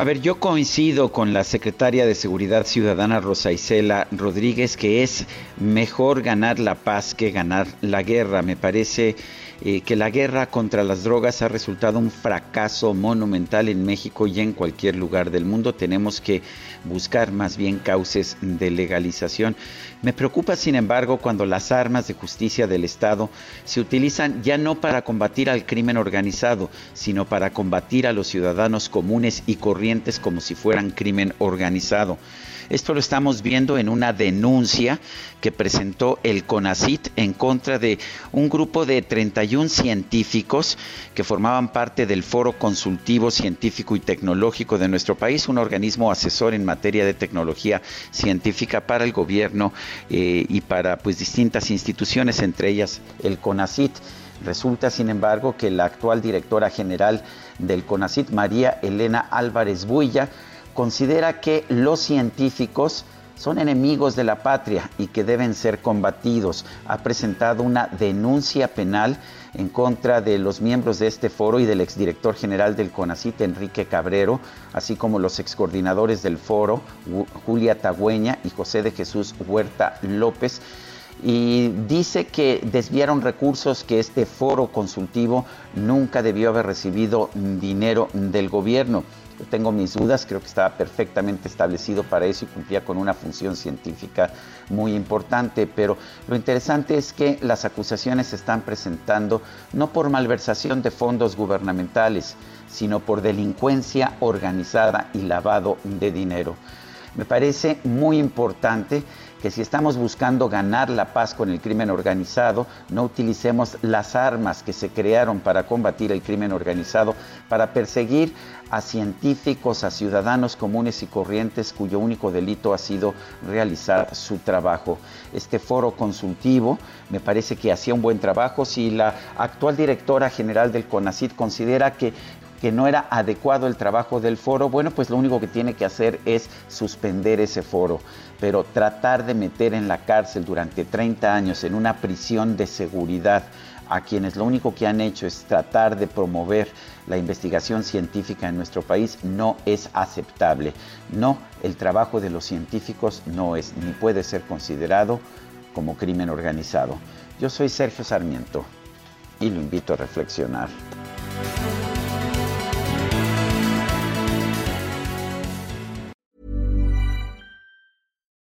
A ver, yo coincido con la secretaria de Seguridad Ciudadana Rosa Isela Rodríguez que es mejor ganar la paz que ganar la guerra. Me parece eh, que la guerra contra las drogas ha resultado un fracaso monumental en México y en cualquier lugar del mundo. Tenemos que buscar más bien cauces de legalización. Me preocupa, sin embargo, cuando las armas de justicia del Estado se utilizan ya no para combatir al crimen organizado, sino para combatir a los ciudadanos comunes y corrientes como si fueran crimen organizado. Esto lo estamos viendo en una denuncia que presentó el CONACIT en contra de un grupo de 31 científicos que formaban parte del Foro Consultivo Científico y Tecnológico de nuestro país, un organismo asesor en materia de tecnología científica para el gobierno eh, y para pues distintas instituciones, entre ellas el CONACIT. Resulta, sin embargo, que la actual directora general del CONACIT, María Elena Álvarez Builla, considera que los científicos son enemigos de la patria y que deben ser combatidos. Ha presentado una denuncia penal en contra de los miembros de este foro y del exdirector general del CONACIT, Enrique Cabrero, así como los excoordinadores del foro, Julia Tagüeña y José de Jesús Huerta López. Y dice que desviaron recursos que este foro consultivo nunca debió haber recibido dinero del gobierno tengo mis dudas, creo que estaba perfectamente establecido para eso y cumplía con una función científica muy importante, pero lo interesante es que las acusaciones se están presentando no por malversación de fondos gubernamentales, sino por delincuencia organizada y lavado de dinero. Me parece muy importante que si estamos buscando ganar la paz con el crimen organizado, no utilicemos las armas que se crearon para combatir el crimen organizado, para perseguir a científicos, a ciudadanos comunes y corrientes cuyo único delito ha sido realizar su trabajo. Este foro consultivo me parece que hacía un buen trabajo. Si la actual directora general del CONACID considera que que no era adecuado el trabajo del foro, bueno, pues lo único que tiene que hacer es suspender ese foro. Pero tratar de meter en la cárcel durante 30 años en una prisión de seguridad a quienes lo único que han hecho es tratar de promover la investigación científica en nuestro país no es aceptable. No, el trabajo de los científicos no es ni puede ser considerado como crimen organizado. Yo soy Sergio Sarmiento y lo invito a reflexionar.